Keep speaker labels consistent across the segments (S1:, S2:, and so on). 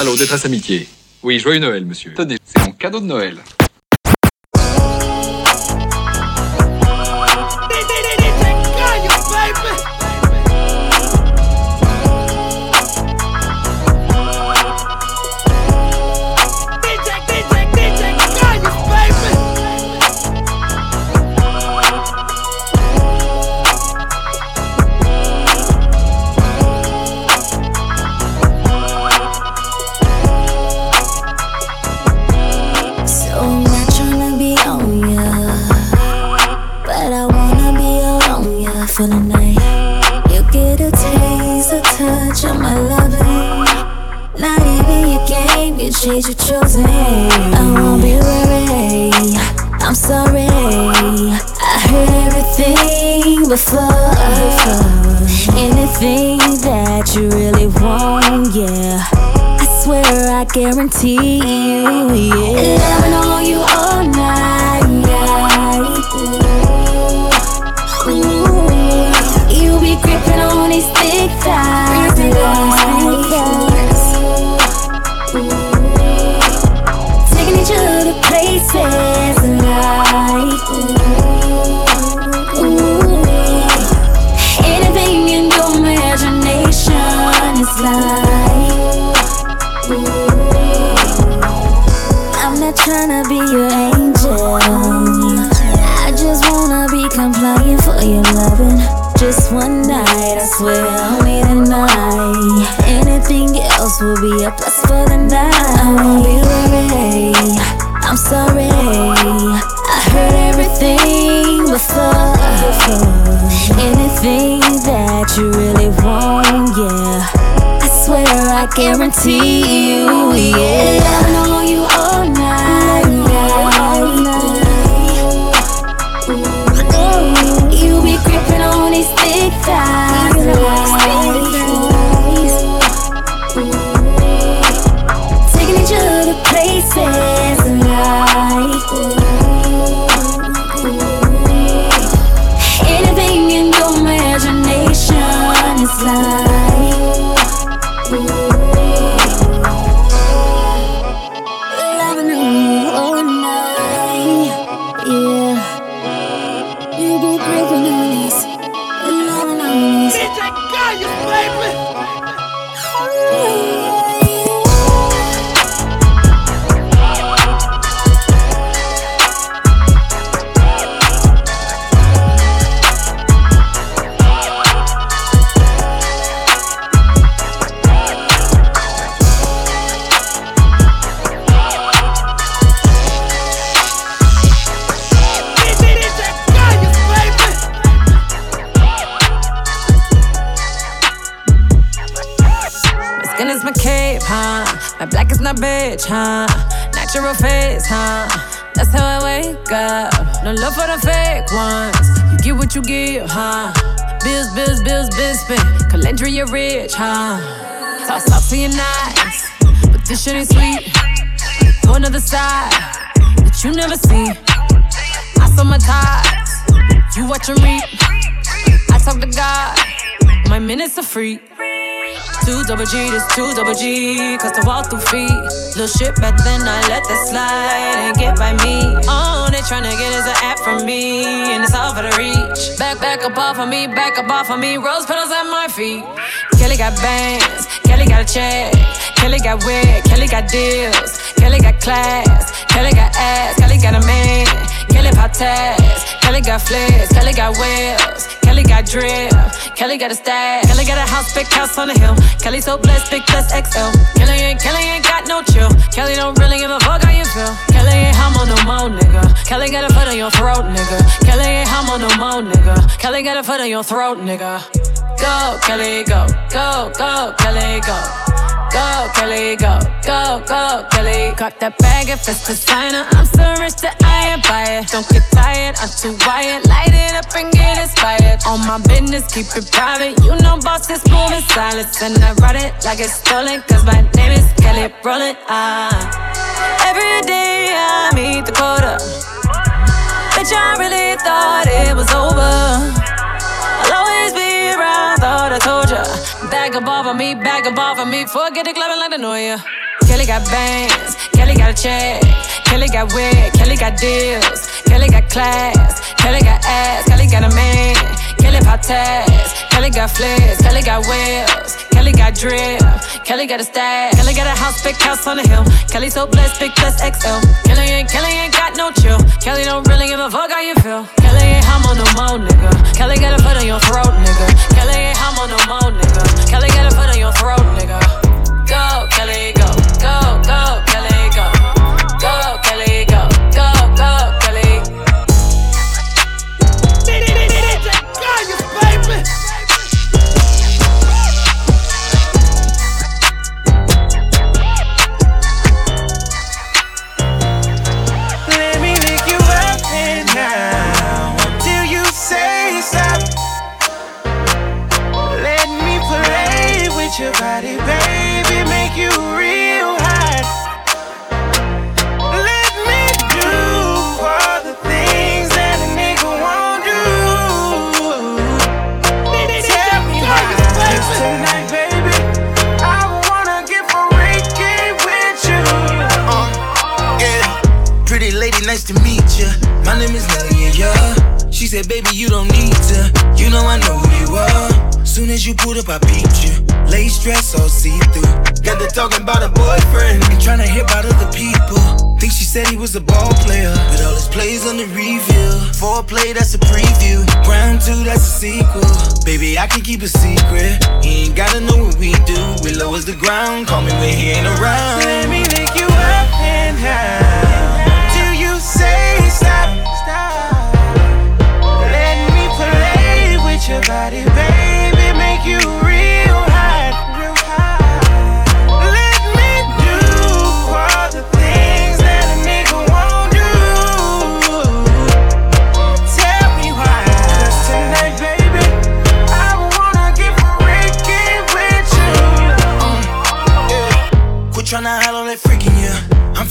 S1: Allô, détresse amitié. Oui, joyeux Noël, monsieur. Tenez, c'est mon cadeau de Noël.
S2: Double G, this two double G. Cause to walk through feet. Little shit back then, I let that slide and get by me. Oh, they tryna get us an app from me. And it's all for the reach. Back, back up off of me, back up off of me. Rose petals at my feet. Kelly got bands, Kelly got a check. Kelly got wig, Kelly got deals. Kelly got class, Kelly got ass, Kelly got a man. Kelly pop tags, Kelly got flares, Kelly got wheels. Kelly got drip, Kelly got a stash. Kelly got a house, big house on the hill. Kelly so blessed, big plus XL. Kelly ain't, Kelly ain't got no chill. Kelly don't really give a fuck how you feel. Kelly ain't humble no more, nigga. Kelly got a foot on your throat, nigga. Kelly ain't humble no more, nigga. Kelly got a foot on your throat, nigga. Go, Kelly, go, go, go, Kelly, go. Go, Kelly, go, go, go, Kelly. Cop that bag if it's designer. I'm so rich that I ain't buy it. Don't get tired, I'm too wired. Light it up and get inspired. On my business, keep it private. You know, boss is moving silence. And I ride it like it's stolen. Cause my name is Kelly Rowland. Ah. Every day I meet the quota. Bitch, I really thought it was over. Up off of me, back up off of me. Forget the clubbing like the know ya. Kelly got bands, Kelly got a check. Kelly got wig, Kelly got deals. Kelly got class, Kelly got ass, Kelly got a man. Kelly pop tags, Kelly got flares, Kelly got wheels. Kelly got drip, Kelly got a stash. Kelly got a house, big house on the hill. Kelly so blessed, big plus XL. Kelly ain't, Kelly ain't got no chill. Kelly don't really give a fuck how you feel. Kelly ain't hum on no more, nigga. Kelly got a foot on your throat, nigga. Kelly ain't hum on no more, nigga. Kelly got a foot on your throat, nigga. Go, Kelly,
S3: My name is Nelly, yeah. She said, baby, you don't need to. You know I know who you are. Soon as you pulled up, I peeped you. Lace dress, all see through. Got to talking about a boyfriend and trying to hear about other people. Think she said he was a ball player, but all his plays on the review. Foreplay, that's a preview. Round two, that's a sequel. Baby, I can keep a secret. He ain't gotta know what we do. We low as the ground, call me when he ain't around.
S4: Let me lick you up and down till you say stop. Stop. Let me play with your body, baby,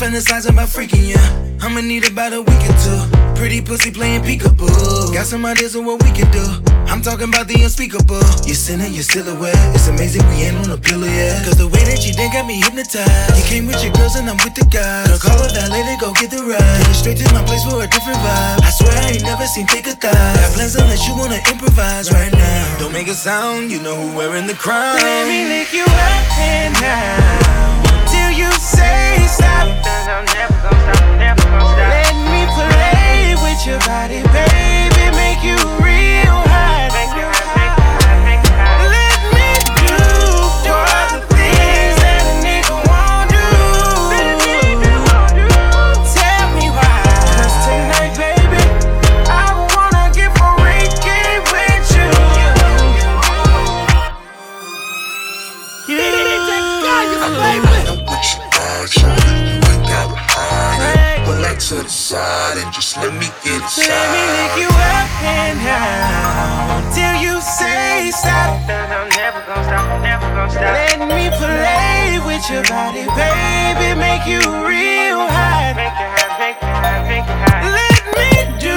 S3: I'm fantasizing about freaking yeah. I'ma need about a week or two. Pretty pussy playing peekaboo. Got some ideas of what we can do. I'm talking about the unspeakable. You're sinning, you're silhouette. It's amazing we ain't on a pillow yet. Cause the way that you did got me hypnotized. You came with your girls and I'm with the guys. Girl, call valet to go get the ride. Straight to my place for a different vibe. I swear I ain't never seen thicker thighs. Got plans unless you wanna improvise right now. Don't make a sound, you know who wearing the crown.
S4: Let me lick you up and down till you say stop. Let me play with your body, baby, make you let me get
S5: Let me
S4: lick you up and down till you say stop. I'm never gonna stop. never gonna stop. Let me play with your body, baby, make you real hot. Make it hot, make it hot, make it hot. Let me
S6: do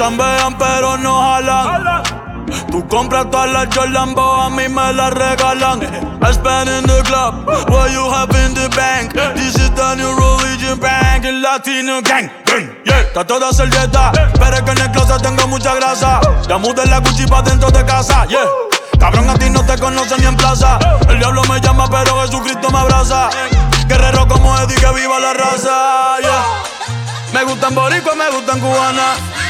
S7: Chambean pero no jalan. Tú compras todas las Jordan, a mí me las regalan. I spend in the club, what you have in the bank. This is the new religion bank, el latino gang. Yeah, está toda servieta, pero es que en el closet tengo mucha grasa. Ya mudé la Gucci pa' dentro de casa, yeah. Cabrón, a ti no te conocen ni en plaza. El diablo me llama, pero Jesucristo me abraza. Guerrero como Eddie, que viva la raza, yeah. Me gustan boricua, me gustan cubana.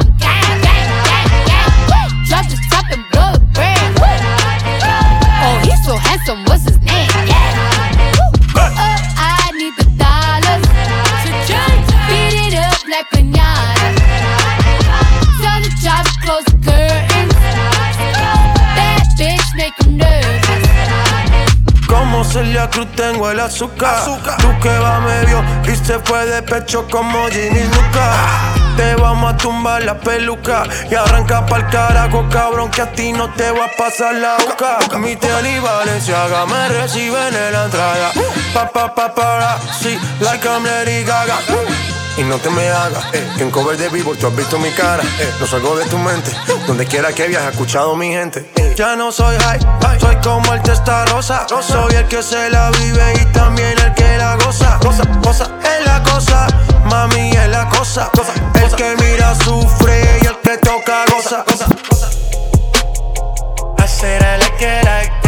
S8: so handsome, what's his name? Yeah.
S9: Como Celia Cruz tengo el azúcar. Tú que va medio y se fue de pecho como Ginny Luca. Te vamos a tumbar la peluca y arranca pa'l carajo, cabrón, que a ti no te va a pasar la boca. Mi tele y Valenciaga me reciben en la entrada. Pa, pa, pa, para, sí, like I'm Lady Gaga. Y no te me hagas, eh, que en cover de vivo tú has visto mi cara. Eh, no salgo de tu mente, donde quiera que viajes, escuchado mi gente. Eh, ya no soy high, soy como el testarosa. Soy el que se la vive y también el que la goza. Cosa, cosa, es la cosa, mami es la cosa. El que mira sufre y el que toca goza. I said I like it.
S8: I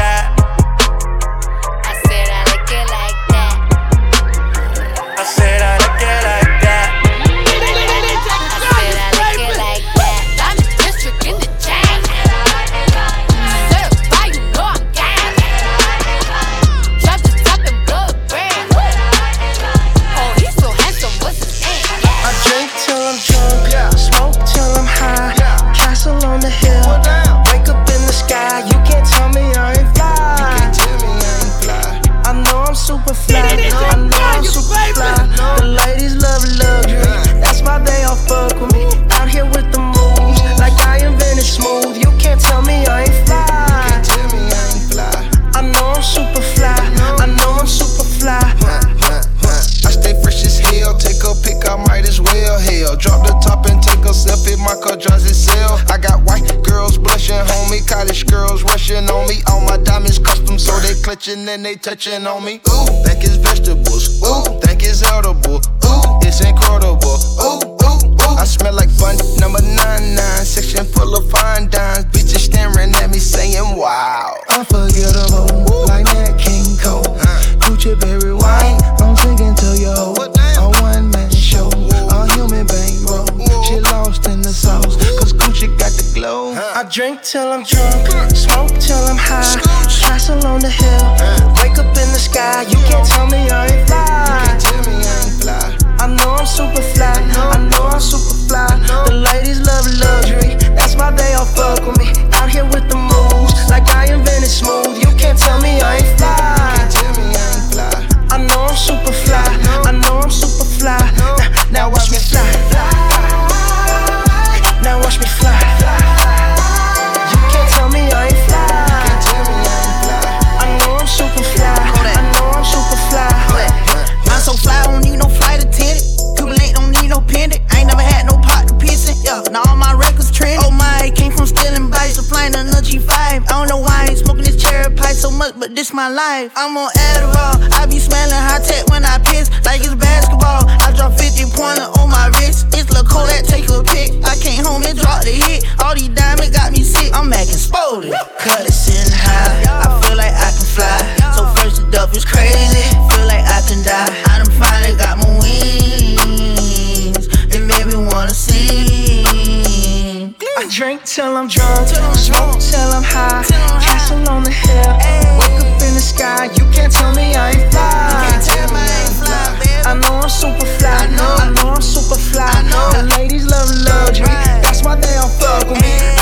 S8: drop the top and
S10: take a sip in my car drives itself. I got white girls blushing, homie, college girls rushing on me. All my diamonds custom, so they clutching and they touching on me. Ooh, think it's vegetables. Ooh, think it's edible. Ooh, it's incredible. Ooh, ooh, ooh. I smell like fun number nine nine, section full of fine dimes. Bitches staring at me saying, Wow.
S9: Unforgettable, like Nat King Cole. Gucci berry wine, I'm drinking to yo. Glow. I drink till I'm drunk, smoke till I'm high. Castle on the hill, wake up in the sky. You can't tell me I ain't fly.
S10: Tell me I ain't fly.
S9: I know I'm super fly, I know I'm super fly. The ladies love luxury, that's why they all fuck with me. Out here with the moves, like I invented smooth. You can't tell me I ain't fly.
S11: My life. I'm on Adderall. I be smelling high tech when I piss, like it's basketball. I drop 50 pointer on my wrist. It's Lil' Kodak, take a pic. I came home and dropped the hit. All these diamonds got me sick. I'm acting spotted. Cut it sitting high. I feel like I can fly. So first it up is crazy. Feel like I can die. I done finally got my wings. It made me wanna sing.
S9: I drink till I'm drunk, till I'm smoke till I'm high. Till I'm high. castle on the hill, wake up in the sky. You can't tell me I ain't fly. I know I'm super fly. I know I'm super fly. The ladies love luxury. That's why they all fuck with me.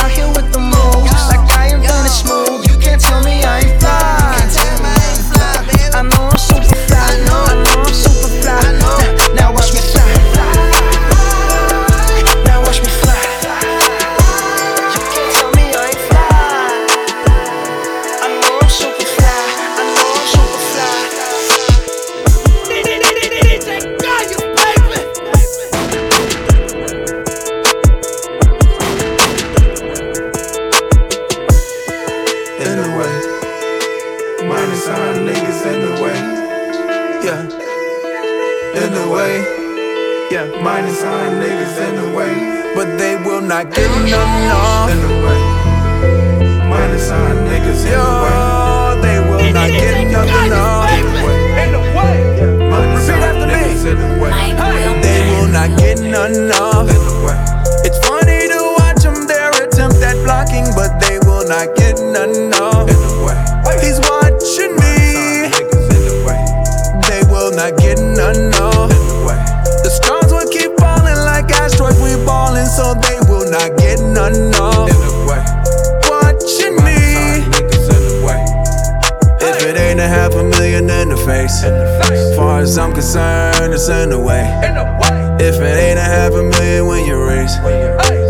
S12: As I'm concerned, it's in the way.
S13: In the way.
S12: If it ain't a half a million when you raise,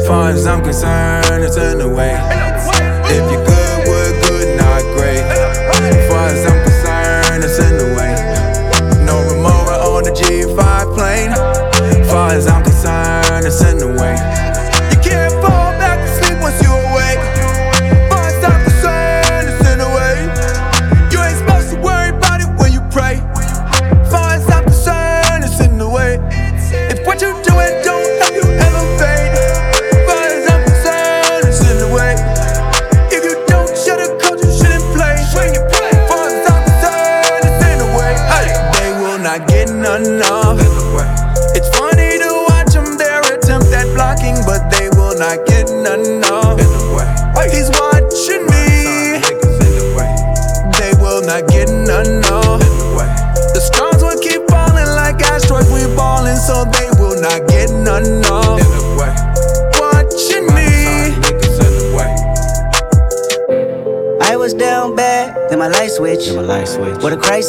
S12: far as I'm concerned, it's in the way. If you're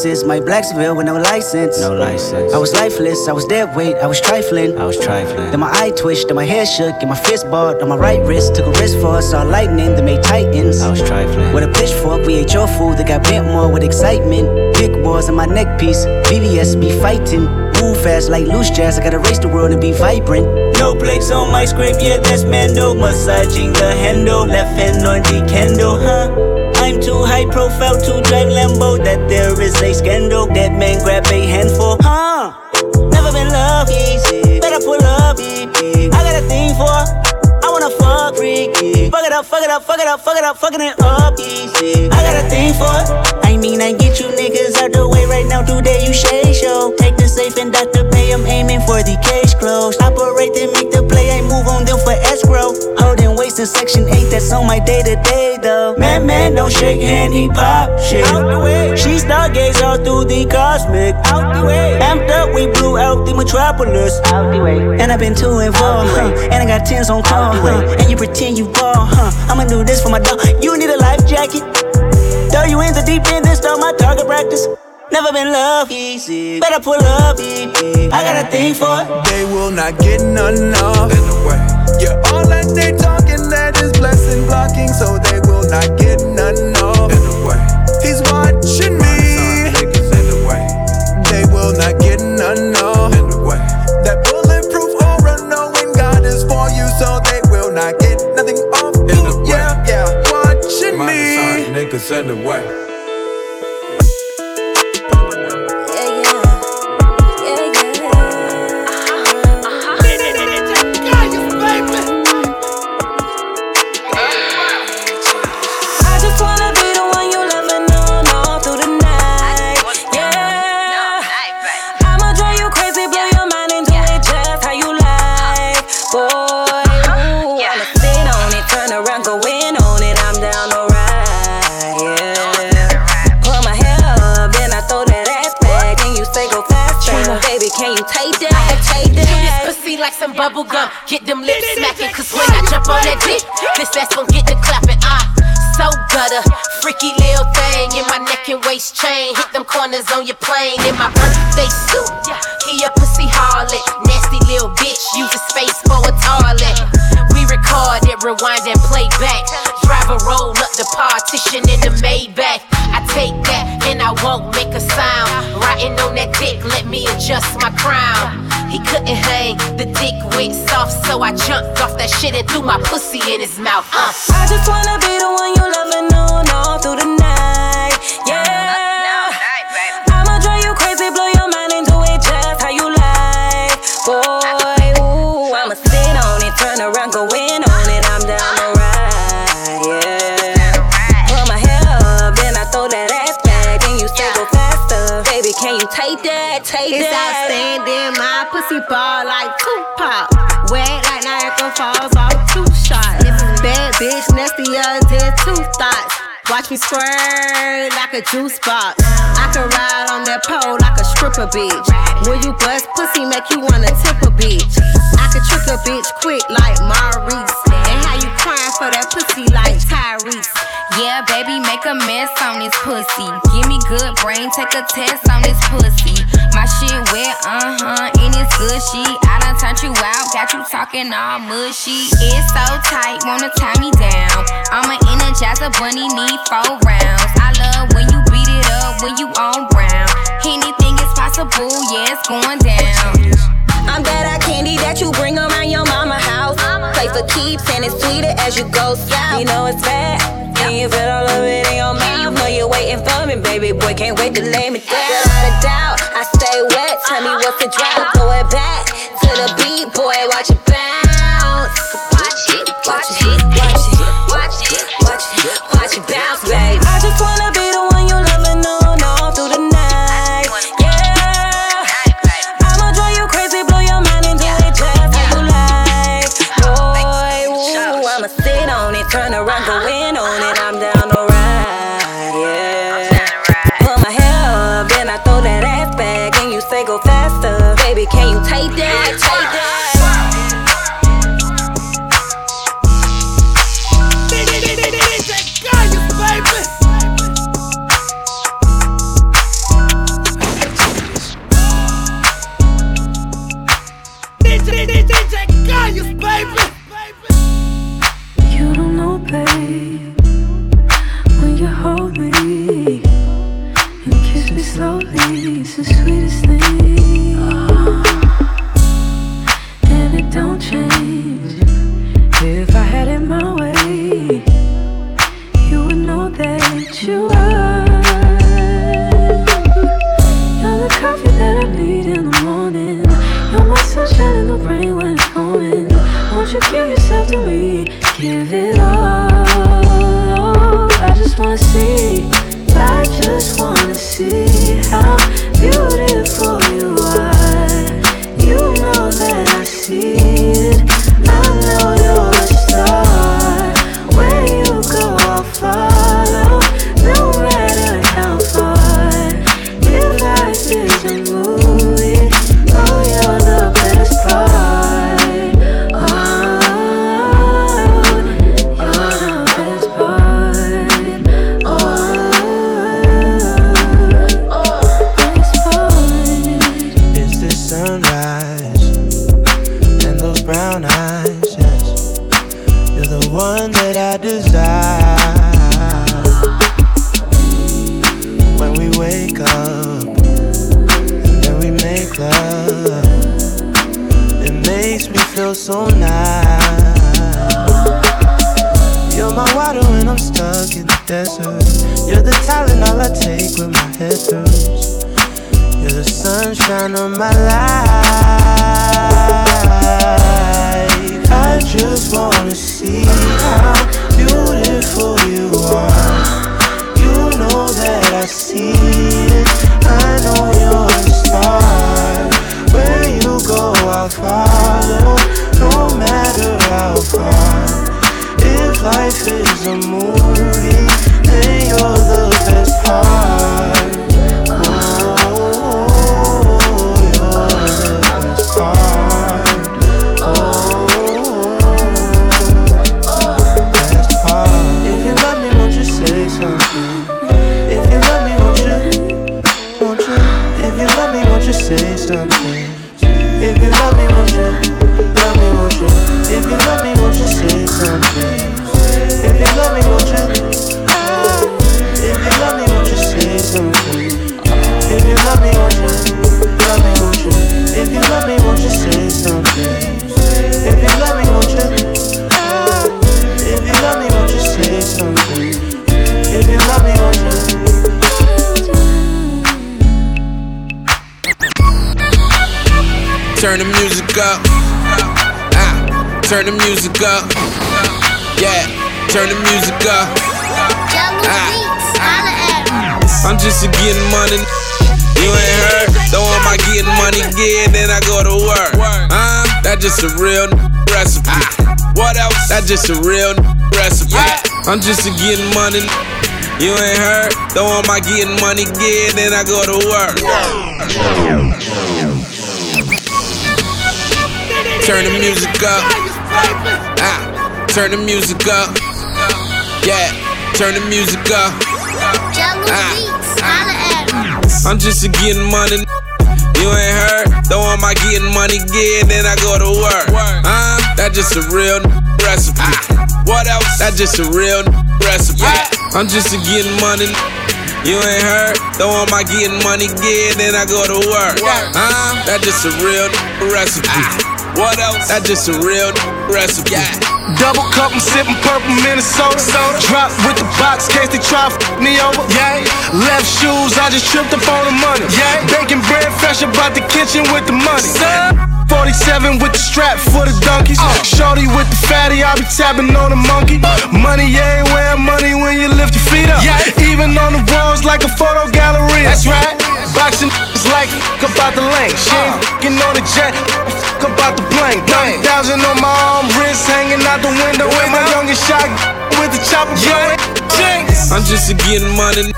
S14: crisis, my Blacksville with no license.
S15: No license.
S14: I was lifeless, I was dead weight, I was trifling.
S15: I was trifling.
S14: Then my eye twitched, then my hair shook, and my fist balled on my right wrist. Took a risk for us, saw lightning that made titans.
S15: I was trifling.
S14: With a pitchfork, we ate your food that got bent more with excitement. Big wars in my neck piece, BBS be fighting. Move fast like loose jazz, I gotta race the world and be vibrant. No breaks on my script, yeah, that's Mando. Massaging the handle, left hand on the candle, huh? I'm too high profile to drive Lambo. That there is a scandal. That man grab a handful, huh? Never been loved easy. Better pull up, I got a thing for. I wanna fuck freaky. Fuck it up, fuck it up, fuck it up, fuck it up, fucking it up easy. I got a thing for. I mean, I get you niggas out the way right now. Today you shade show. Take the safe and Dr. Pay. I'm aiming for the case closed. Operate then make the play. I move on them for escrow. Holding weights in section 8. That's on my day to day though. Man, man, don't shake hand, he pop shit. Out the way. She stargaze all through the cosmic. Out the way. Amped up, we blew out the metropolis. Out the way. And I've been to and from, huh? And I got tens on call, huh? And you pretend you ball, huh? I'ma do this for my dog. You need a life jacket. Throw you in the deep end, then start my target practice. Never been love easy. Better pull up, I got a thing for it.
S12: They will not get none off.
S13: In the way.
S12: Yeah, all that they talking blessing blocking, so they will not get none off.
S13: In the way.
S12: He's watching me.
S13: Niggas in the way.
S12: They will not get none off.
S13: In the way.
S12: That bulletproof aura, knowing God is for you, so they will not get nothing off.
S13: In the way.
S12: Yeah, yeah, watching me.
S13: niggas in the way.
S16: Some bubble gum. Get them lips smacking, cause when I jump on that dick, this ass gon' get the clapping. Ah, so gutter. Freaky little thing in my neck and waist chain. Hit them corners on your plane in my birthday suit. He a pussy harlot. Nasty little bitch, use a space for a toilet. We record it, rewind and play back. Drive a roll up the partition in the Maybach. I take that and I won't make a sound. Riding on that dick, let me adjust my crown. He couldn't hang, the dick went soft, so I jumped off that shit and threw my pussy in his mouth. Uh.
S17: I just wanna be the one you love and on all through the night.
S18: pussy ball like Tupac. Wet like Niagara Falls, off two shots. Bad bitch, nasty until two thoughts. Watch me squirt like a juice box. I can ride on that pole like a stripper bitch. When you bust pussy, make you wanna tip a bitch. I can trick a bitch quick like Maurice. And how you crying for that pussy like Tyrese?
S1: Yeah, baby, make a mess on this pussy. Give me good brain, take a test on this pussy. My shit walking all mushy. It's so tight, wanna tie me down. I'm an energizer bunny, need four rounds. I love when you beat it up, when you on brown. Anything is possible, yeah, it's going down.
S19: I'm that eye candy that you bring around your mama house. Play for keeps and it's sweeter as you go south. You know it's bad. can you feel all of it in your mouth. Know you're waiting for me, baby boy. Can't wait to lay me down. Without a doubt, I stay wet. Tell me what's the drought. Throw it back to the beat, boy. Watch it. baby, can you take That
S20: just a
S21: real recipe. What else? That just a real recipe. I'm just a getting money. You ain't heard? Though am I getting money again, then I go to work. Turn the music up. Ah, turn the music up. Yeah, turn the music up. Ah. I'm just a getting money. You ain't heard? Though am I getting money again, then I go to work. Huh? That just a real recipe. Ah. What else? That just a real recipe. I'm just a getting money. You ain't heard? Though am I getting money again, then I go to work. Huh? That just a real recipe. Ah. What else? That just a real recipe.
S22: Double cup, I'm sipping purple Minnesota. Drop with the box, case they try to f me over. Yeah. Left shoes, I just tripped up on the money. Yeah. Baking bread fresh about the kitchen with the money. 47 with the strap for the donkeys. Oh. Shorty with the fatty, I be tapping on the monkey. Money ain't everywhere, money when you lift your feet up. Even on the walls like a photo gallery. That's right. Boxing is like f about the lane. She uh. ain't fing on the jet, f about the plane. 30,000 on my arm, wrist hanging out the window. With my youngest shot with the chopper blowing.
S21: I'm just a getting money.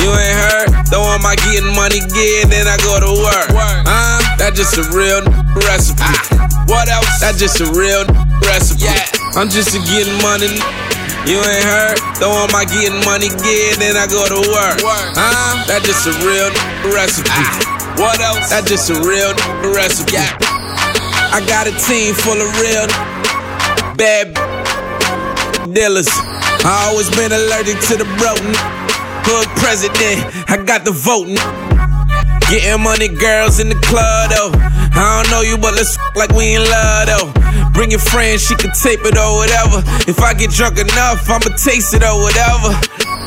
S21: You ain't heard? Though am I getting money again, then I go to work. Huh? That just a real recipe. What else? That just a real recipe. I'm just a getting money. You ain't heard? Though am I getting money again, then I go to work. Huh? That just a real recipe. What else? That just a real recipe. I got a team full of real bad dealers. I always been allergic to the broke. Hood president, I got the vote. Getting money, girls in the club though. I don't know you, but let's like we in love though. Bring your friend, she can tape it or whatever. If I get drunk enough, I'ma taste it or whatever.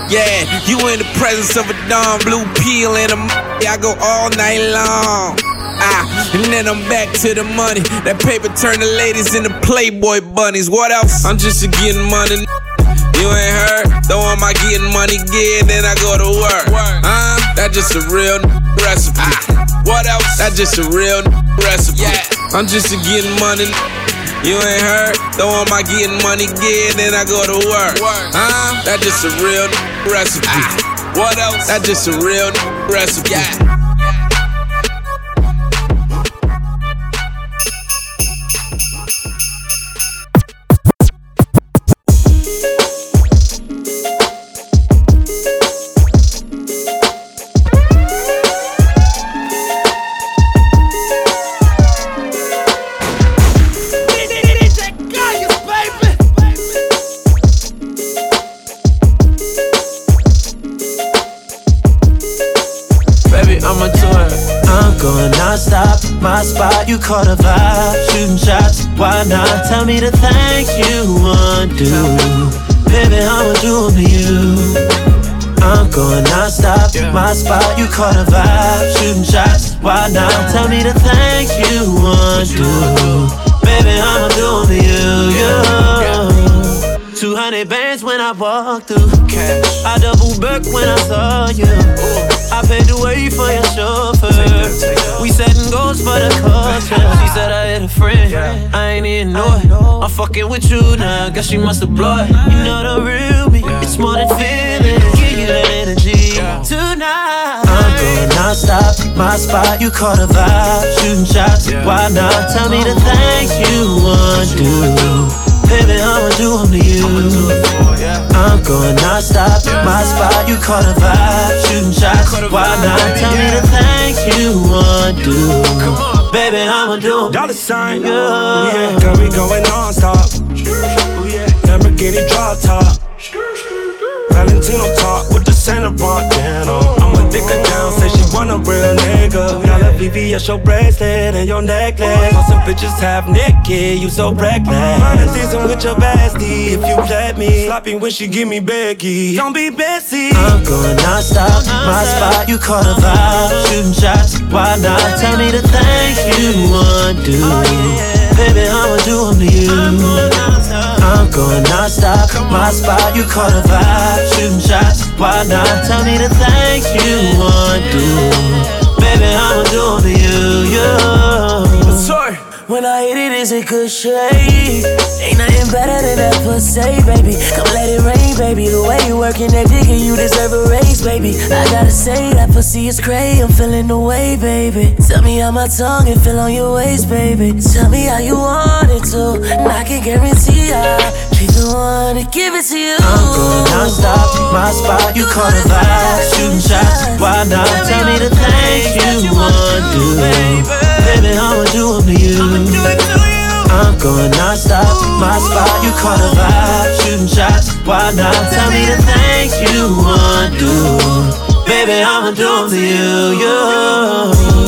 S21: Yeah, you in the presence of a Don Blue peel and a m- I go all night long. Ah, and then I'm back to the money. That paper turn the ladies into Playboy bunnies. What else? I'm just a getting money. You ain't heard? Though I'm I getting money again, then I go to work. Huh? That just a real recipe. What else? That just a real recipe. I'm just a getting money. You ain't heard? Though I'm I getting money again, then I go to work. Huh? That just a real recipe. What else? That just a real recipe.
S23: Caught a vibe. Shooting shots, why not? Tell me the things you want to. Baby, I'ma do to you. Yeah. 200 bands when I walk through. Cash. I double back when I saw you. I paid the way for your chauffeur. We setting goals for the culture. She said I had a friend. I ain't even know it. I'm fucking with you now. Guess she must have blown it. You know the real me. It's more than feeling. Give you that energy tonight. I'm going non-stop. My spot, you caught a vibe. Shooting shots, why not? Tell me the things you want to do. Baby, I'ma do do 'em to you. I'm going non-stop. My spot, you caught a vibe. Shooting shots, why not? Tell me the things you want to do. Baby, I'ma do 'em.
S22: Dollar sign,
S23: yeah.
S22: Oh, yeah. Girl, we going non-stop. Lamborghini drop top. Valentino talk with the Santa Montana. Her down, say she want a real nigga. Got a VVS, your bracelet and your necklace. All some bitches half naked, you so reckless. Minor season with your bestie, if you let me. Sloppy when she give me Becky. Don't be Bessie.
S23: I'm going non-stop. Uh-huh. My spot, you caught a vibe. Shooting shots, why not? Tell me the things you want to do. Baby, I'ma do
S1: them my spot, you caught a vibe, shooting shots, why not? Tell me the things you want to do, baby, I'ma do them to you, you. Sorry. When I hit it, it's a good shade. Ain't nothing better than that pussy, baby. Come let it rain, baby. The way you working that dick, you deserve a raise, baby. I gotta say that pussy is crazy. I'm feeling the way, baby. Tell me how my tongue and feel on your waist, baby. Tell me how you want it to, and I can guarantee I be the one to give it to you. I'm going non-stop, my spot. You call the vibe, shooting shots. Why not? Tell me the things you want to do, baby. I'ma do them to you. I'm going non-stop, my spot, you call the vibe, shooting shots, why not? Tell me the things you want to do, baby, I'ma do them to you, you.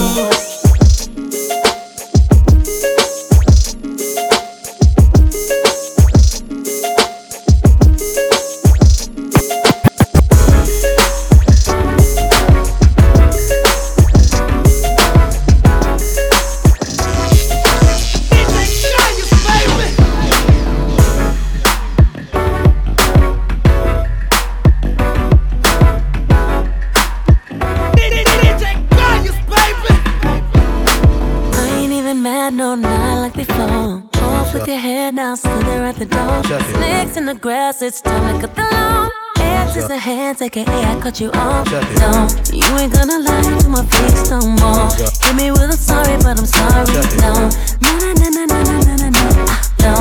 S1: The grass, it's time to cut the lawn. Hands is a hands, aka I cut you off. No, you ain't gonna lie to my face no more. Hit me with a sorry, but I'm sorry. No, no, no, no, no, no, no, no, no. Ah, No,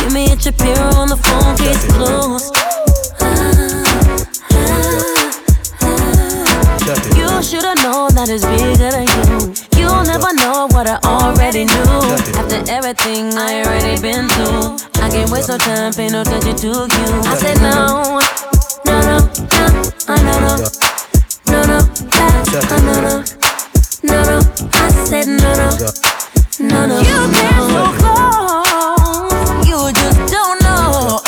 S1: give me a Shapiro on the phone, case closed. Ah, ah, ah, you should've known that it's bigger than you. You'll never know what I already knew. After everything I already been through, I can't waste no time, pay no attention to you. I said no, no, no, no, uh, no, no, no, no, uh, no, no, no, no. I said no, no, no, no. You came so close, you just don't know.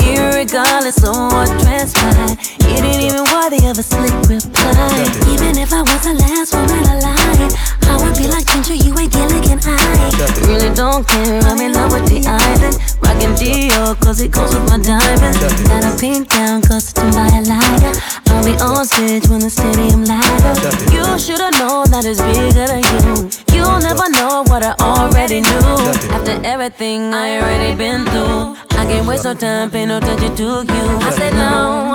S1: Irregardless of what transpired, you didn't even worthy of a slick reply. Even if I was the last woman alive, I would be like Ginger, you ain't Gilligan I really don't care, I'm in love with the island. Rockin' Dior, cause it goes with my diamonds. Got a pink gown, custom by a liar. I'll be on stage when the stadium light up. You should've known that it's bigger than you. You'll never know what I already knew. After everything I already been through, I can't waste no time, pay no attention to you. I said no,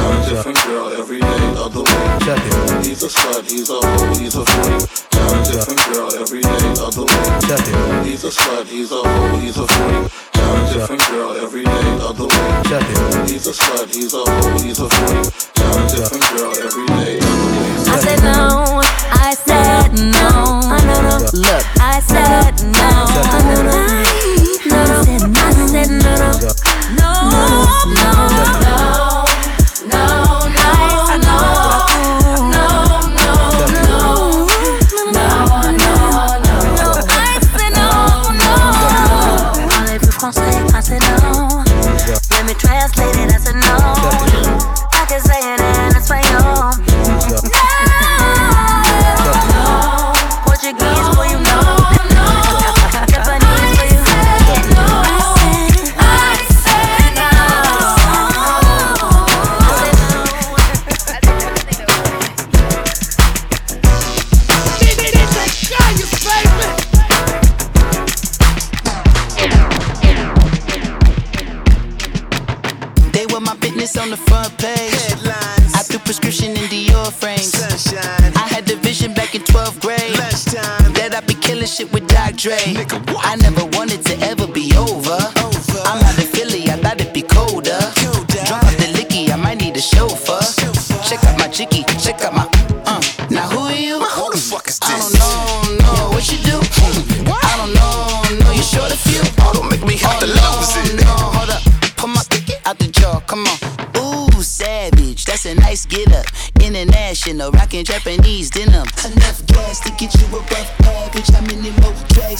S24: Got a different girl every day of the week. He's a slut, he's a hoe, he's a freak. Got a different girl every day of the week. He's a slut, he's a hoe, he's a freak. Got a different girl every day of the week. He's a slut, he's a hoe, he's a freak. Got a different girl every day of the week.
S25: I said no, I said no, no, no. Look, I said no, no, no, no, no. I said no, no, no, no, no,
S26: Doc Dre. I never wanted to ever be over. I'm out of Philly, I thought it'd be colder. Drop the licky, I might need a chauffeur. Check out my chicky, check out my. Uh. Now who are you? Who the fuck is this? I don't know, know what you do. I don't know, know you short a few. Oh, don't make me have to lose it. No, hold up, pull my stick out the jar, come on. Ooh, savage, that's a nice get up. International, rocking Japanese denim. Enough gas to get you above average.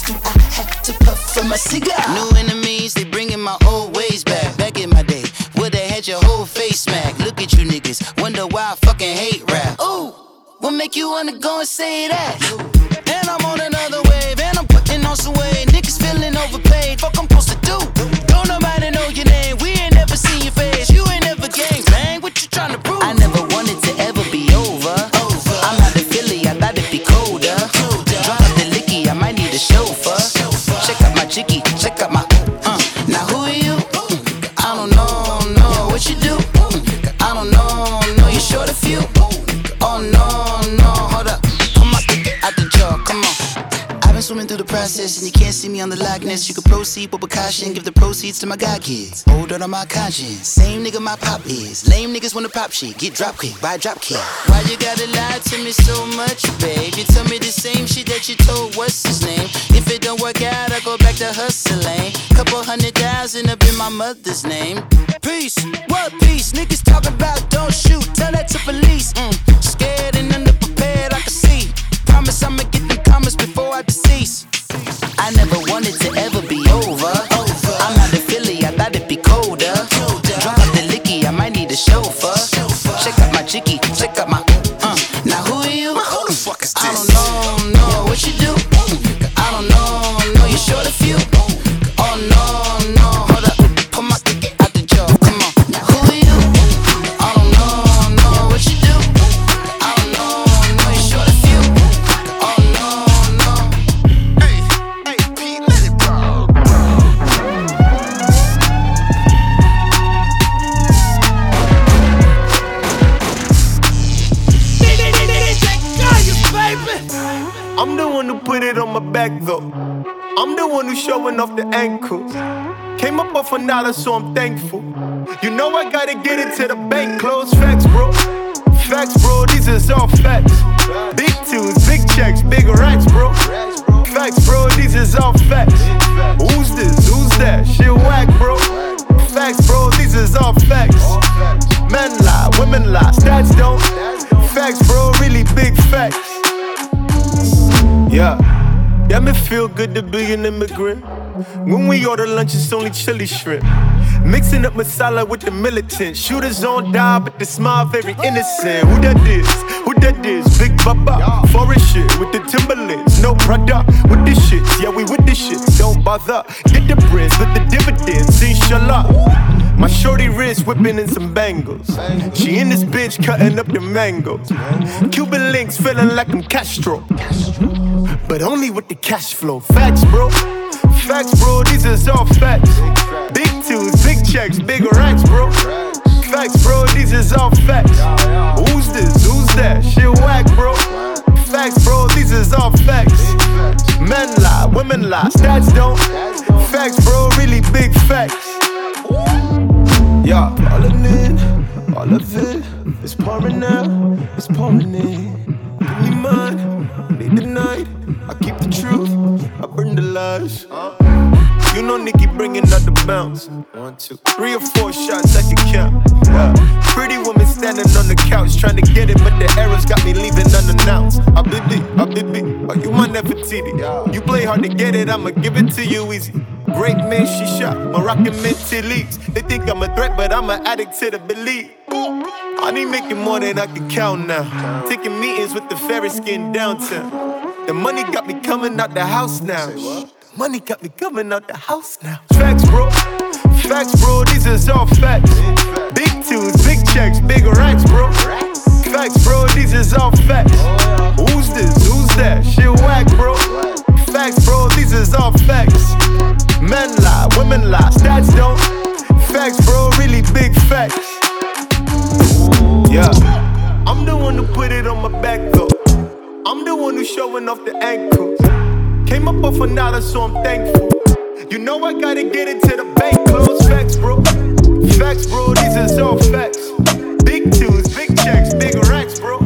S26: Drags do I have to puff for my cigar? New enemies, they bringing my old ways back. Back in my day, they had your whole face smack. Look at you niggas, wonder why I fucking hate rap. Ooh, what make you wanna go and say that? And I'm on another wave, and I'm putting on some weight. Niggas feeling overpaid. Fuck, I'm process, and you can't see me on the likeness. You can proceed with precaution, give the proceeds to my god kids. Hold on to my conscience, same nigga my pop is. Lame niggas wanna pop shit, get drop kick, buy drop kick. Why you gotta lie to me so much, babe? You tell me the same shit that you told what's his name. If it don't work out, I go back to hustling. Couple hundred thousand up in my mother's name. Peace, what peace? Niggas talking about don't shoot, tell that to police. Mm. Scared and underprepared, I can see. Promise I'ma get them comments before I decease. I never wanted to ever be over. I'm not a Philly, I thought it'd be colder. Drop out the licky, I might need a chauffeur.
S27: I'm the one who's showing off the ankles. Came up off a dollar, so I'm thankful. You know I gotta get it to the bank. Close facts, bro. Facts, bro. These is all facts. Big tunes, big checks, big racks, bro. Facts, bro. These is all facts. Who's this? Who's that? Shit whack, bro. Facts, bro. These is all facts. Men lie, women lie, stats don't. Facts, bro. Really big facts. Yeah. Damn, me feel good to be an immigrant. When we order lunch, it's only chili shrimp. Mixing up masala with the militant. Shooters on die, but the smile very innocent. Who that is? Who that is? Big Baba. Foreign shit with the Timberlands. No brother with the shit. Yeah, we with the shit. Don't bother. Get the bricks with the dividends. Inshallah. My shorty wrist whipping in some bangles. She in this bitch cutting up the mangoes. Cuban links feeling like I'm Castro. But only with the cash flow. Facts, bro. Facts, bro. These is all facts. Big tunes, big checks, big racks, bro. Facts, bro. These is all facts. Who's this? Who's that? Shit whack, bro. Facts, bro. These is all facts. Men lie, women lie, stats don't. Facts, bro. Really big facts. Yeah, in, all of it is pouring out, it's pouring in. I burn the lies. You know Nikki bringing out the bounce. One, two, three or four shots I can count. Yeah. Pretty woman standing on the couch trying to get it, but the arrows got me leaving unannounced. I baby, I baby, oh you my Nefertiti. You play hard to get it, I'ma give it to you easy. Great man, she shot Moroccan mental leaks. They think I'm a threat, but I'm an addict to the belief. I need making more than I can count now. Taking meetings with the Ferris skin downtown. The money got me coming out the house now. Money got me coming out the house now. Facts, bro. Facts, bro. These is all facts. Big tunes, big checks, big racks, bro. Facts, bro. These is all facts. Who's this? Who's that? Shit whack, bro. Facts, bro. These is all facts. Men lie, women lie, stats don't. Facts, bro. Really big facts. Yeah. I'm the one who put it on my back though. I'm the one who's showing off the ankles. Came up off a dollar, so I'm thankful. You know I gotta get it to the bank. Close facts, bro. Facts, bro. These is all facts. Big tunes, big checks, big racks, bro.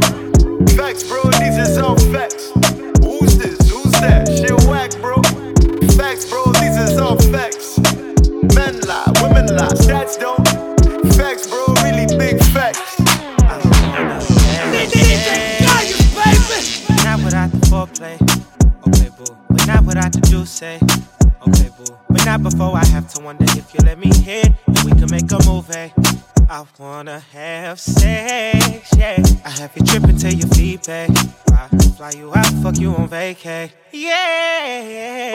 S27: Facts, bro. These is all facts.
S28: Wanna have sex, yeah. I have you tripping till your feet pay. I fly you out, fuck you on vacay. Yeah.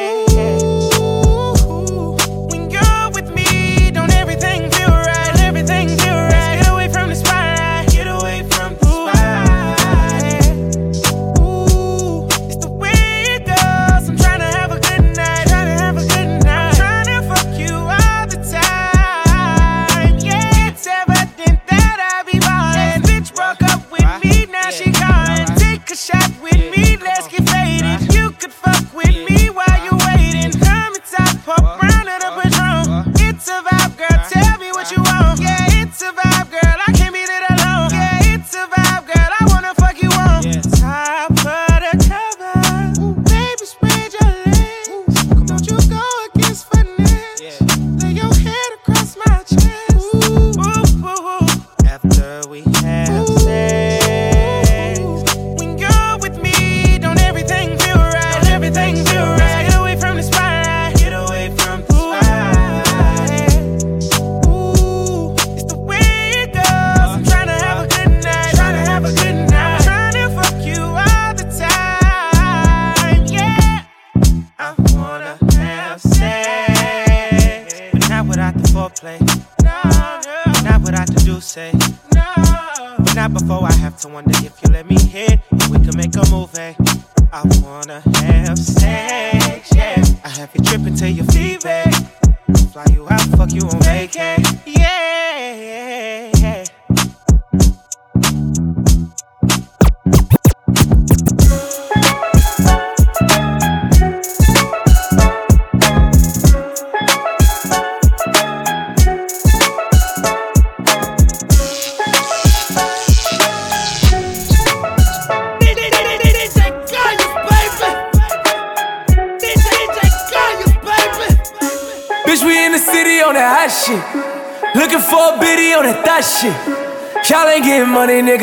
S28: Yeah.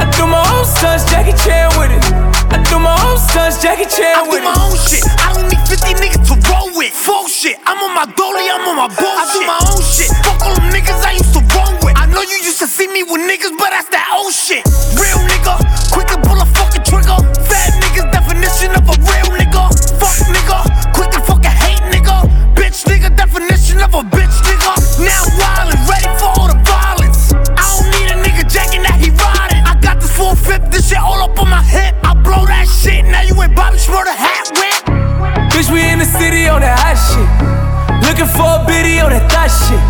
S29: I do my own stunts, Jackie Chan with it. I do my own stunts, Jackie Chan with it.
S30: I do my own shit. I don't need 50 niggas to roll with. Full shit. I'm on my dolly, I'm on my bullshit. I do my own shit. Fuck all them niggas I used to roll with. I know you used to see me with niggas, but that's that old shit. Real nigga, ain't Bobby hat whip.
S29: Bitch, we in the city on that hot shit. Looking for a biddy on that thot shit.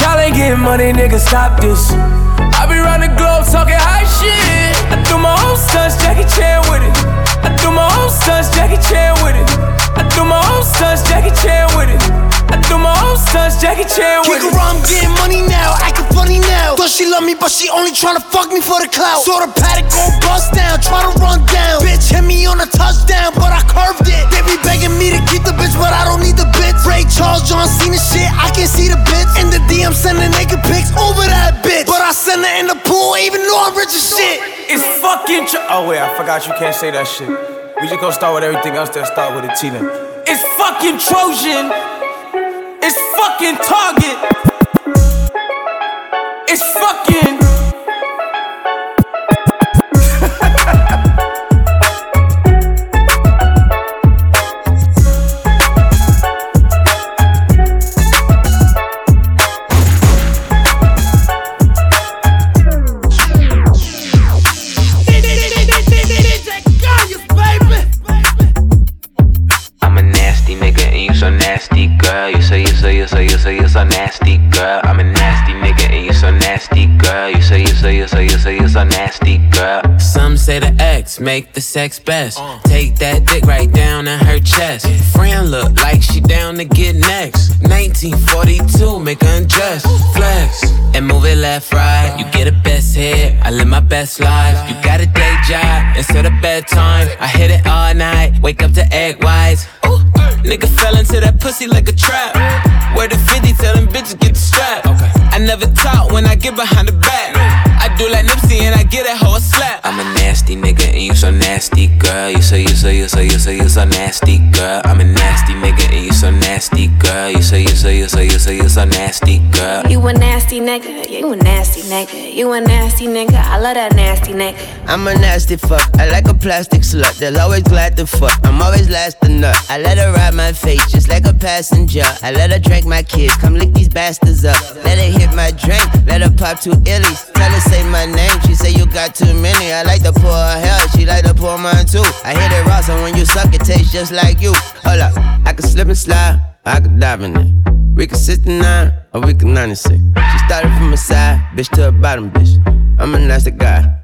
S29: Y'all ain't getting money, nigga, stop this. I be round the globe talking high shit. I do my own stunts, Jackie Chan with it. I do my own stunts, Jackie Chan with it. I do my own stunts, Jackie Chan with it. I do my own stunts, Jackie Chan with
S30: Kick around, I'm getting money now, acting funny now. Thought she love me, but she only tryna fuck me for the clout. Saw the Patek go bust down, try to run down. Bitch hit me on a touchdown, but I curved it. They be begging me to keep the bitch, but I don't need the bitch. Ray Charles, John Cena shit, I can see the bitch. In the DM, sending naked pics over that bitch. But I send her in the pool, even though I'm rich as shit.
S29: It's fucking tr- Oh wait, I forgot you can't say that shit. We just gonna start with everything else that start with a T then. It's fucking Trojan. Fucking Target. It's fucking.
S21: X make the sex best. Uh. Take that dick right down in her chest. Friend look like she down to get next. 1942, make her undress. Flex and move it left, right. You get a best hit, I live my best life. You got a day job instead of bedtime. I hit it all night, wake up to egg whites. Ooh, nigga fell into that pussy like a trap. Where the 50 tell them bitches get the strap. I never talk when I get behind the back. I do like Nipsey and I get that hoe a slap. I'm a nasty nigga and you so nasty, girl. You so, you so, you so, you so, you so nasty, girl. I'm a nasty nigga and you so nasty, girl. You so, you so, you so, you so, you so nasty, girl.
S31: You a nasty nigga, you a nasty nigga, you a nasty nigga. I love that nasty nigga.
S32: I'm a nasty fuck. I like a plastic slut. They'll always glad to fuck. I'm always last to nut. I let her ride my face just like a passenger. I let her drink my kids. Come lick these bastards up. Let her hit my drink. Let her pop two illies. Tell her say my name. She say you got too many. I like to pour her hair. She like to pour mine too. I hit it raw, so when you suck, it tastes just like you. Hold up, I can slip and slide. I can dive in it. We can 69 or we can 96. She started from a side, bitch to a bottom, bitch. I'm a nasty guy.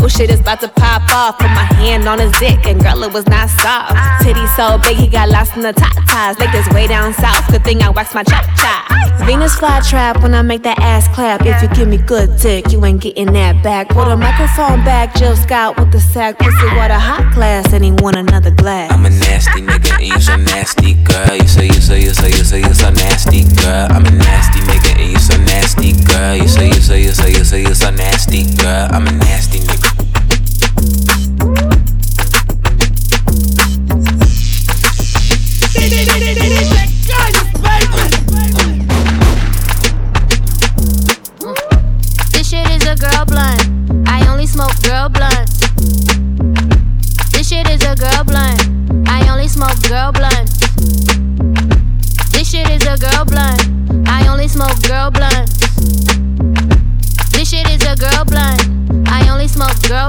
S31: Oh shit is about to pop off. Put my hand on his dick and girl, it was not soft. Titty so big, he got lost in the top ties. Like this way down south. Good thing I waxed my chop chop. Venus fly trap when I make that ass clap. If you give me good dick, you ain't getting that back. Put a microphone back, Jill Scott with the sack. Pussy water hot glass, and he want another glass.
S21: I'm a nasty nigga and you so nasty, girl. You so, you so, you so, you so, you so nasty, girl. I'm a nasty nigga and you so nasty, girl. You so, you so, you so, you so, you so nasty, girl. I'm a nasty nigga.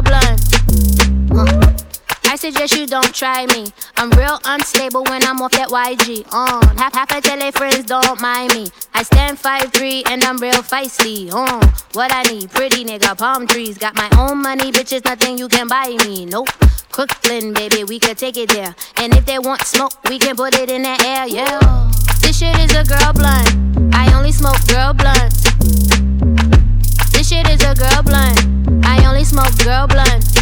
S33: Girl blunts. Uh. I suggest you don't try me. I'm real unstable when I'm off that YG. On uh, half half a tele friends don't mind me. I stand 5'3 and I'm real feisty. On uh, what I need, pretty nigga, palm trees. Got my own money, bitches, nothing you can buy me. Nope. Crooklyn, baby, we could take it there. And if they want smoke, we can put it in the air, yeah. This shit is a girl blunt. I only smoke girl blunts. This shit is a girl blunt. I only smoke girl blunts.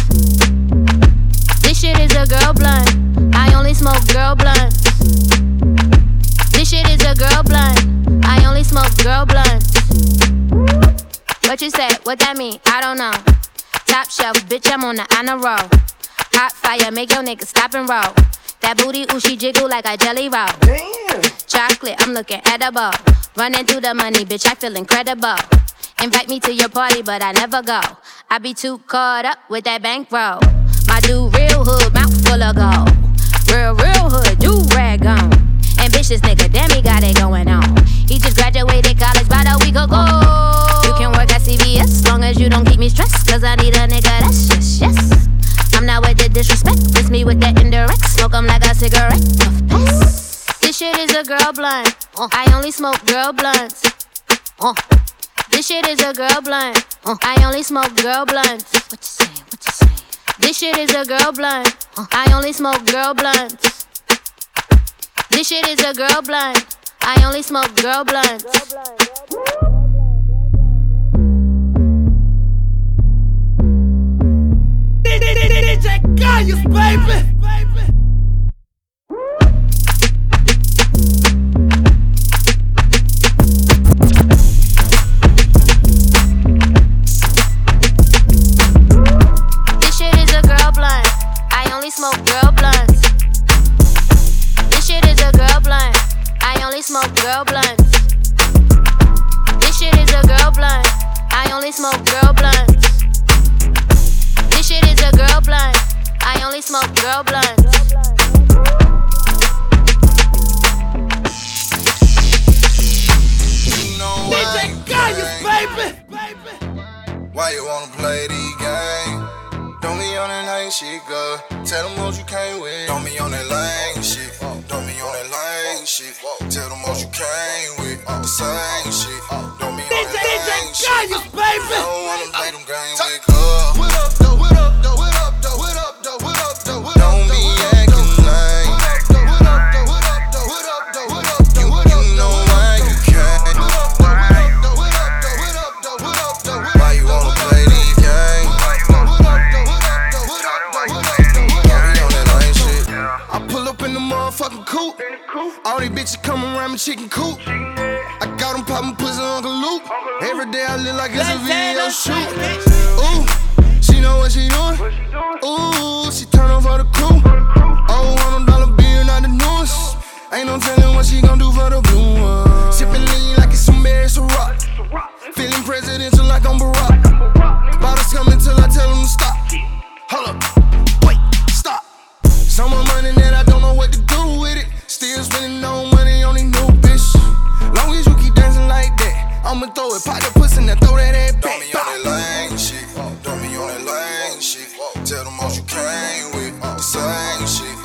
S33: This shit is a girl blunt. I only smoke girl blunts. This shit is a girl blunt. I only smoke girl blunts. What you say? What that mean? I don't know. Top shelf, bitch, I'm on the honor roll. Hot fire, make your nigga stop and roll. That booty, ooh, she jiggle like a jelly roll. Damn. Chocolate, I'm looking edible. Running through the money, bitch, I feel incredible. Invite me to your party, but I never go. I be too caught up with that bankroll. My dude, real hood, mouth full of gold. Real, real hood, do rag on. Ambitious nigga, damn, he got it going on. He just graduated college about a week ago. You can work at CVS, long as you don't keep me stressed. Cause I need a nigga that's yes, yes. I'm not with the disrespect, it's me with the indirect. Smoke 'em like a cigarette. Puff pass. This shit is a girl blunt. Uh, I only smoke girl blunts. This shit is a girl blunt. Uh, I only smoke girl blunts. What you say? What you say? This shit is a girl blunt. Uh, I only smoke girl blunts. This shit is a girl blunt. I only smoke girl blunts.
S34: DJ Kayus, baby.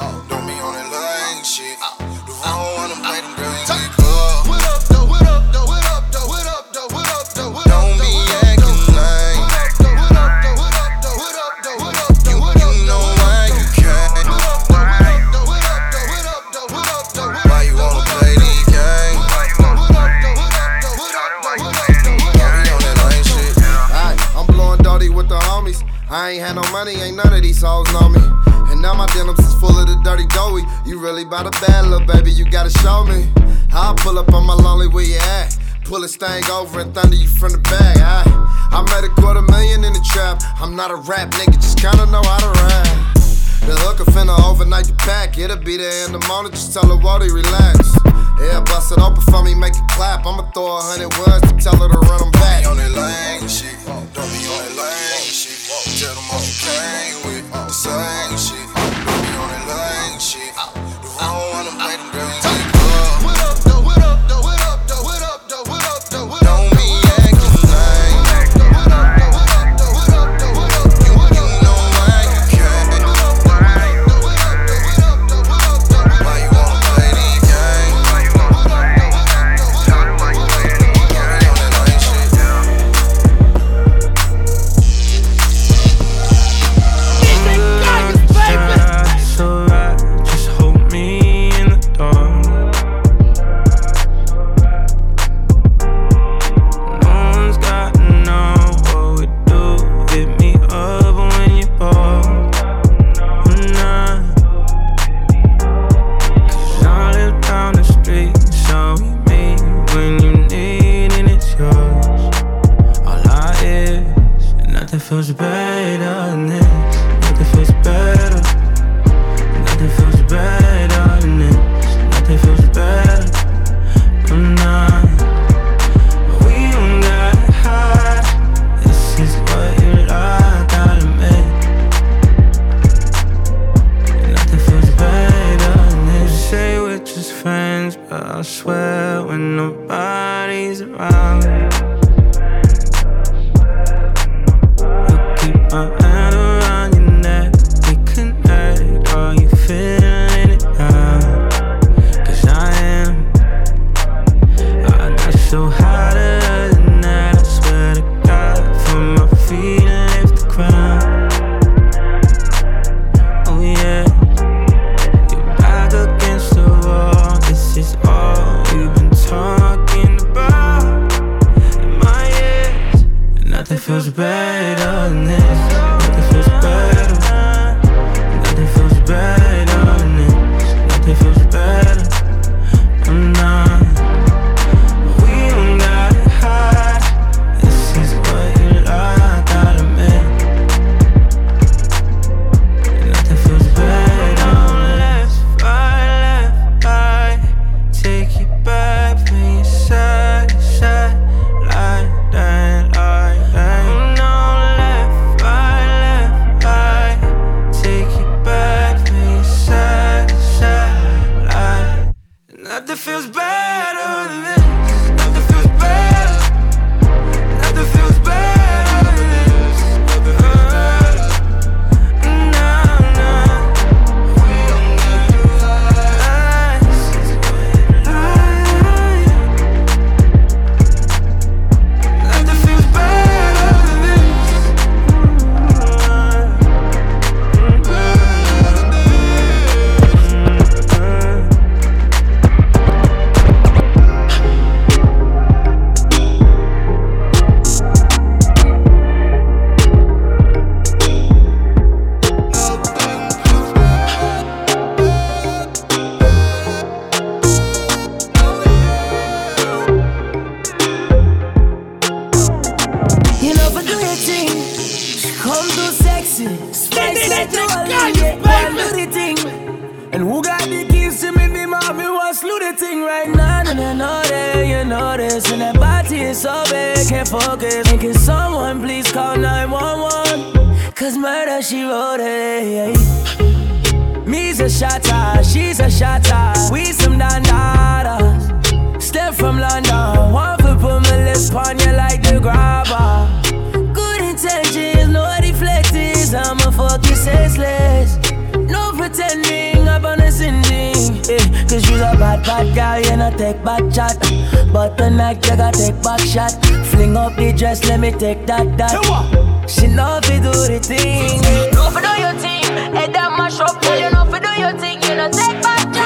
S13: Oh. By the
S35: a bad little baby, you gotta show me. I'll pull up on my lonely where you at. Pull this thing over and thunder you from the back. I, I made a quarter million in the trap. I'm not a rap nigga, just kinda know how to rap. The hooker finna overnight the pack. It'll be there in the morning, just tell her, Wally, relax. Yeah, bust it open for me, make it clap. I'ma throw a hundred words to tell her to run them back.
S13: Don't be on that lane shit, don't be on that lane shit. Tell them all you came with the same.
S29: We some Don Step from London. One for put my lips on you like the grabber. Good intentions, no deflectors. I'm a fucking senseless. No pretending, up on a sending. Yeah, cause you's a bad, bad girl, you know, take back chat. But tonight, you gotta take back shot. Fling up the dress, let me take that, that. She know if do the thing.
S36: No, for do your thing. Head that mash up, you know, for do your thing. You know, take back.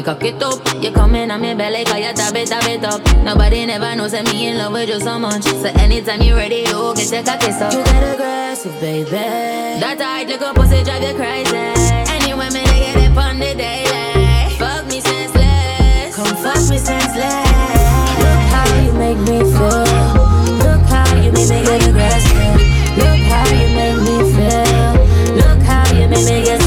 S26: me
S36: cock it up. You coming on me belly, cause you tap it, tap it up. Nobody never knows that me in love with you so much. So anytime you ready, you get your cock up.
S26: You get aggressive, baby.
S36: That tight little pussy drive you crazy. Any women they get it on the daily. Fuck me senseless.
S26: Come fuck me senseless. Look how you make me feel. Look how you make me get aggressive. Look how you make me feel. Look how you make me get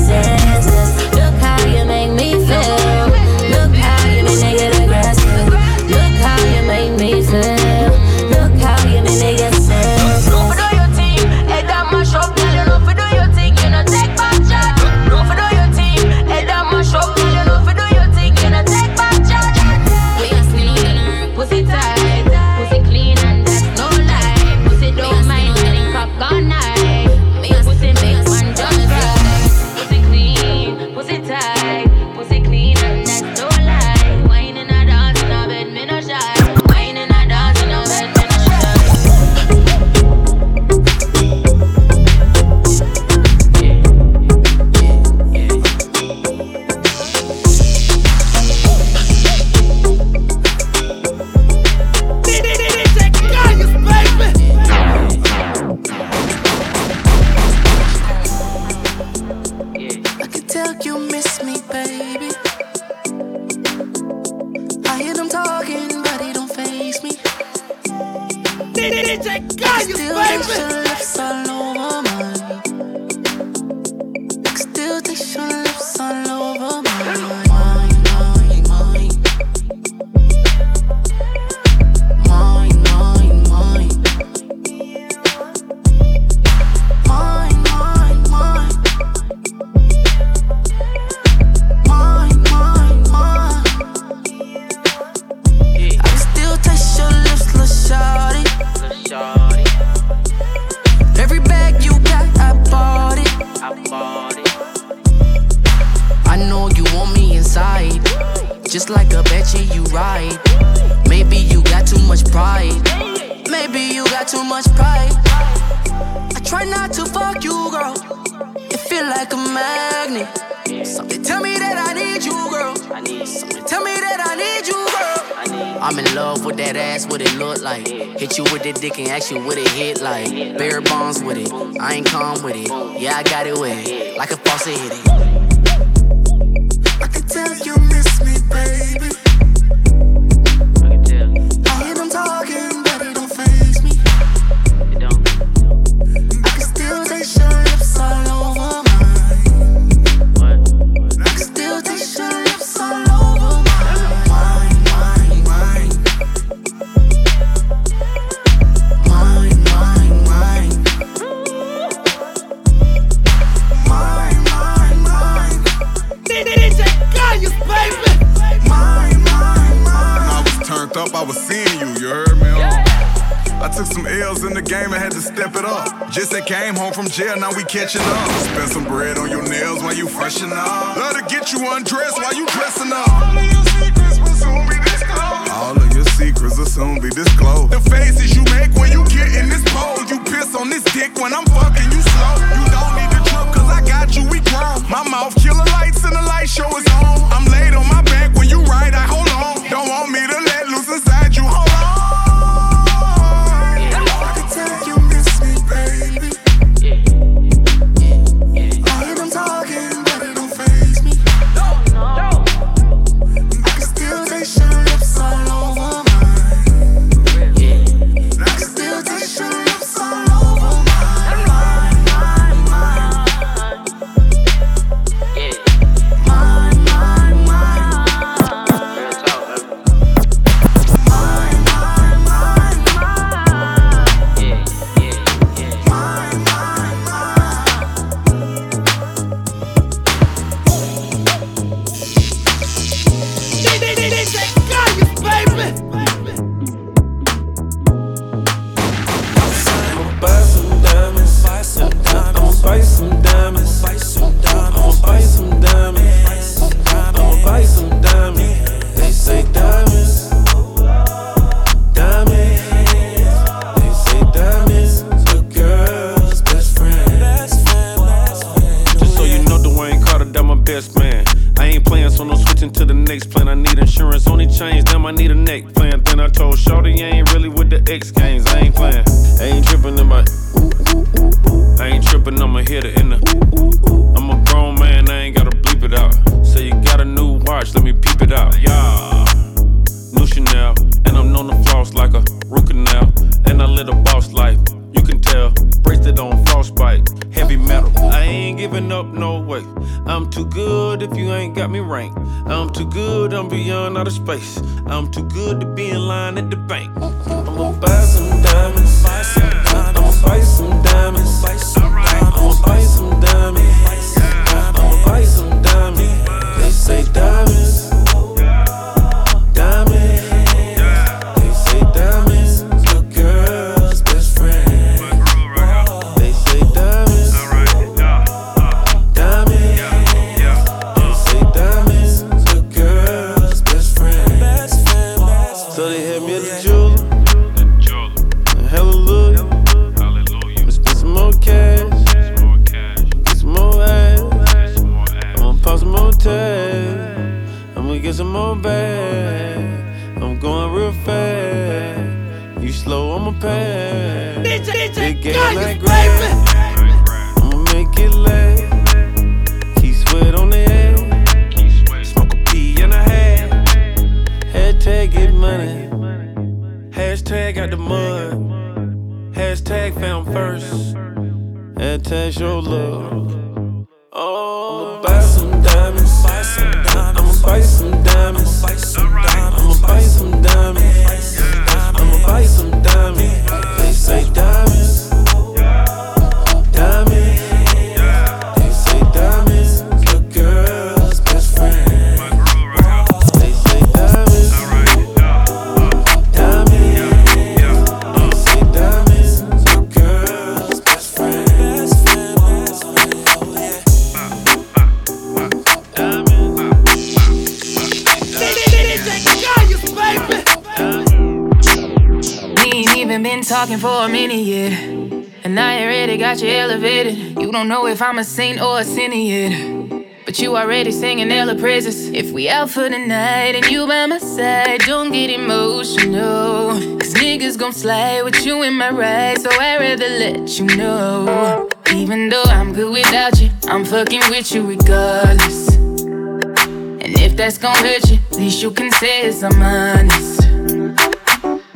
S36: don't
S37: know
S38: if I'm a
S39: saint or a sinner yet. But you already singing hella praises. If we out for the night and you by my side, don't get emotional. Cause niggas gon' slide with you in my ride, so I'd rather let you know. Even though I'm good without you, I'm fucking with you regardless. And if that's gon' hurt you, at least you can say it's I'm honest.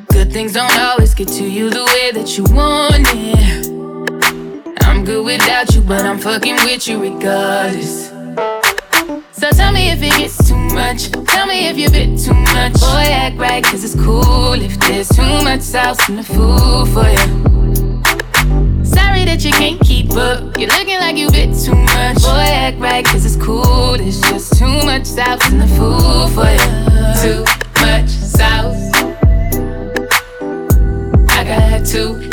S39: Good things don't always get to you the way that you want it good without you, but I'm fucking with you regardless. So tell me if it gets too much. Tell me if you bit too much. Boy, act right, cause it's cool if there's too much sauce in the food for you. Sorry that you can't keep up. You're looking like you bit too much. Boy, act right, cause it's cool. It's just too much sauce in the food for you. Too much sauce. I got too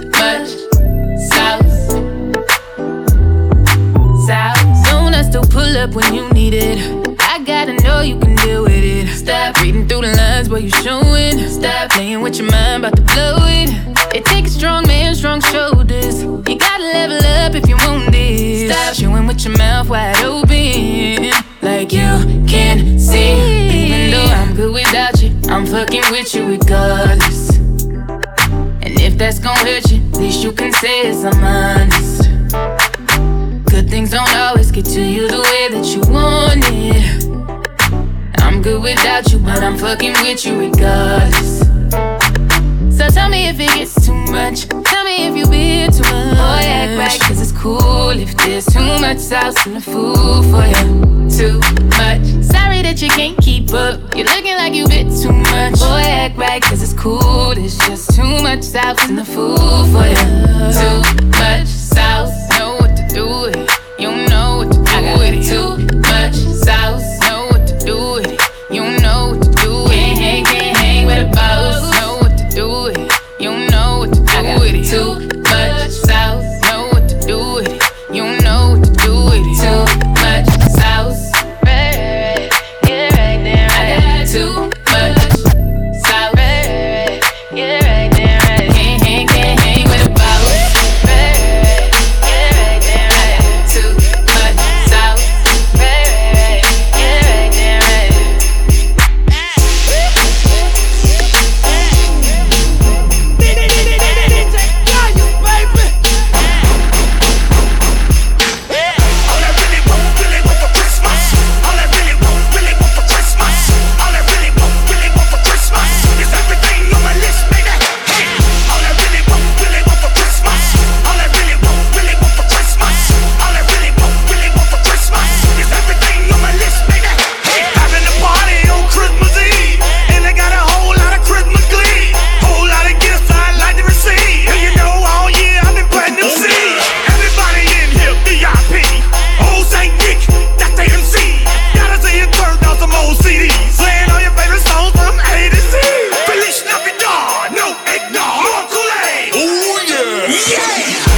S39: it. I gotta know you can deal with it. Stop reading through the lines where you're showing. Stop playing with your mind, about to blow it. It takes a strong man, strong shoulders. You gotta level up if you want this. Stop chewing with your mouth wide open, like you can see. Even though I'm good without you, I'm fucking with you regardless. And if that's gonna hurt you, at least you can say it's I'm honest. But things don't always get to you the way that you want it. I'm good without you, but I'm fucking with you regardless. So tell me if it gets too much. Tell me if you be too much. Oh, Boy, act right, cause it's cool if there's too much sauce in the food for you. Too much. Sorry that you can't keep up. You're looking like you bit too much. Oh, Boy, act right, cause it's cool. There's just too much sauce in the food for you. Uh-huh. Too much sauce do it. You know what to do I got with it. Too. Yeah!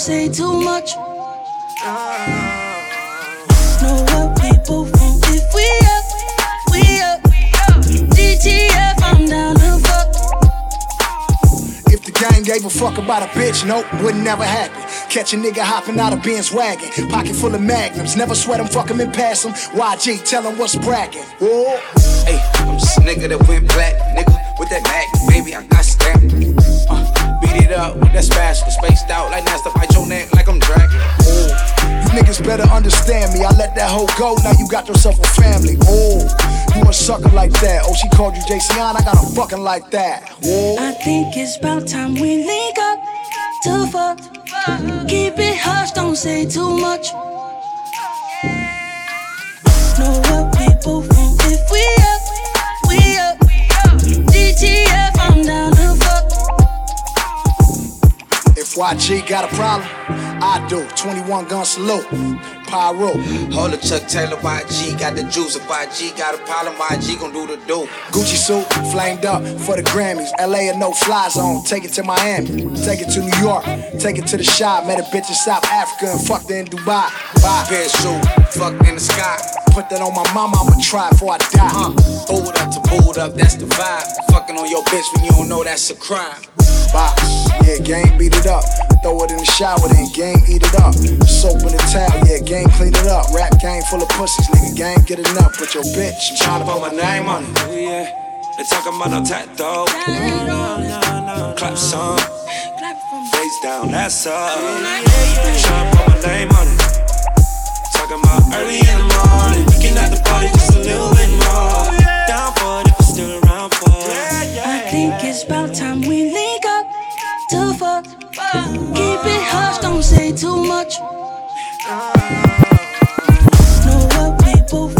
S39: say too much.
S30: Know what people want if we up, we up. DTF, I'm
S40: down
S41: to fuck. If the gang
S42: gave a fuck about a bitch, nope, wouldn't never happen. Catch a nigga hopping out of Benz wagon. Pocket full of magnums. Never sweat him, fuck him and pass him. YG, tell him what's bragging. Whoa.
S43: Hey, I'm just a nigga that went black, nigga, with that mag, baby. I got Beat it up with that spatula, spaced out like Nasty, fight your neck like I'm dragging.
S42: You niggas better understand me. I let that hoe go, now you got yourself a family. Oh, you a sucker like that. Oh, she called you JC I got a fucking like that. Whoa.
S41: I think it's about time we link up to fuck. Keep it hush, don't say too much. Know what people want if we up,
S42: YG got a problem, I do. 21 gun salute. Pyro.
S43: Hold Chuck Taylor, YG got the juice. If YG got a problem, YG gon' do the do.
S42: Gucci suit, flamed up for the Grammys. LA a no fly zone. Take it to Miami. Take it to New York. Take it to the shop. Met a bitch in South Africa and fucked her in Dubai. Bye.
S43: Parachute, fucked in the sky.
S42: Put that on my mama, I'ma try before I die.
S43: Uh, up to booed up, that's the vibe. Fucking on your bitch when you don't know that's a crime.
S42: Box, yeah, game beat it up. Throw it in the shower, then game eat it up. Soap in the towel, yeah, game clean it up. Rap game full of pussies, nigga, game get enough. With your bitch, I'm
S43: tryna put my name on it. Yeah, they talking about no tattoo. Clap some, face down, that's up. Tryna put my name on it. Talking about early in the morning, we can at the party just a little bit more. Oh, down for it if it's still around for it.
S41: I think it's about time we link up to fuck. Keep it hush, don't say too much. Know what people want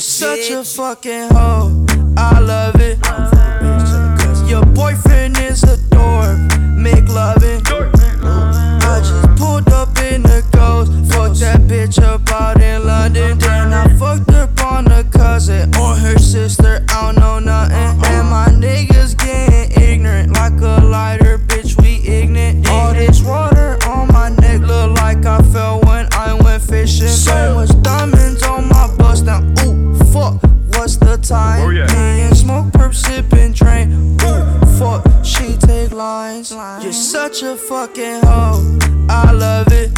S44: You're such a fucking hoe. I love it. Your boyfriend is a dork. Make loving. I just pulled up in the ghost. Fucked that bitch up out in London. Then I fucked up on a cousin or her sister. I don't know nothing. And my niggas getting ignorant like a lighter, bitch. We ignorant. All this water on my neck look like I fell when I went fishing. So much diamonds on my bust now. Ooh, the time?
S45: Oh, yeah.
S44: Me and smoke, perp, sipping, drain. Ooh, fuck. She take lines. You're such a fucking hoe. I love it.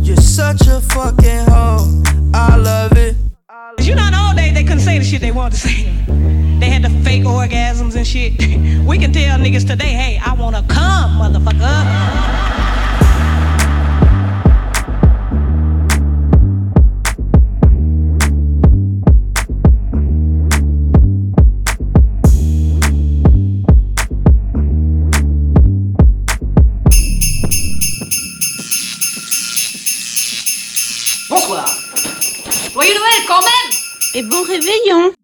S44: You're such a fucking hoe. I love it.
S6: You know, in the old days, they couldn't say the shit they wanted to say. They had the fake orgasms and shit. We can tell niggas today, hey, I wanna come, motherfucker.
S46: Quand même.
S41: Et bon réveillon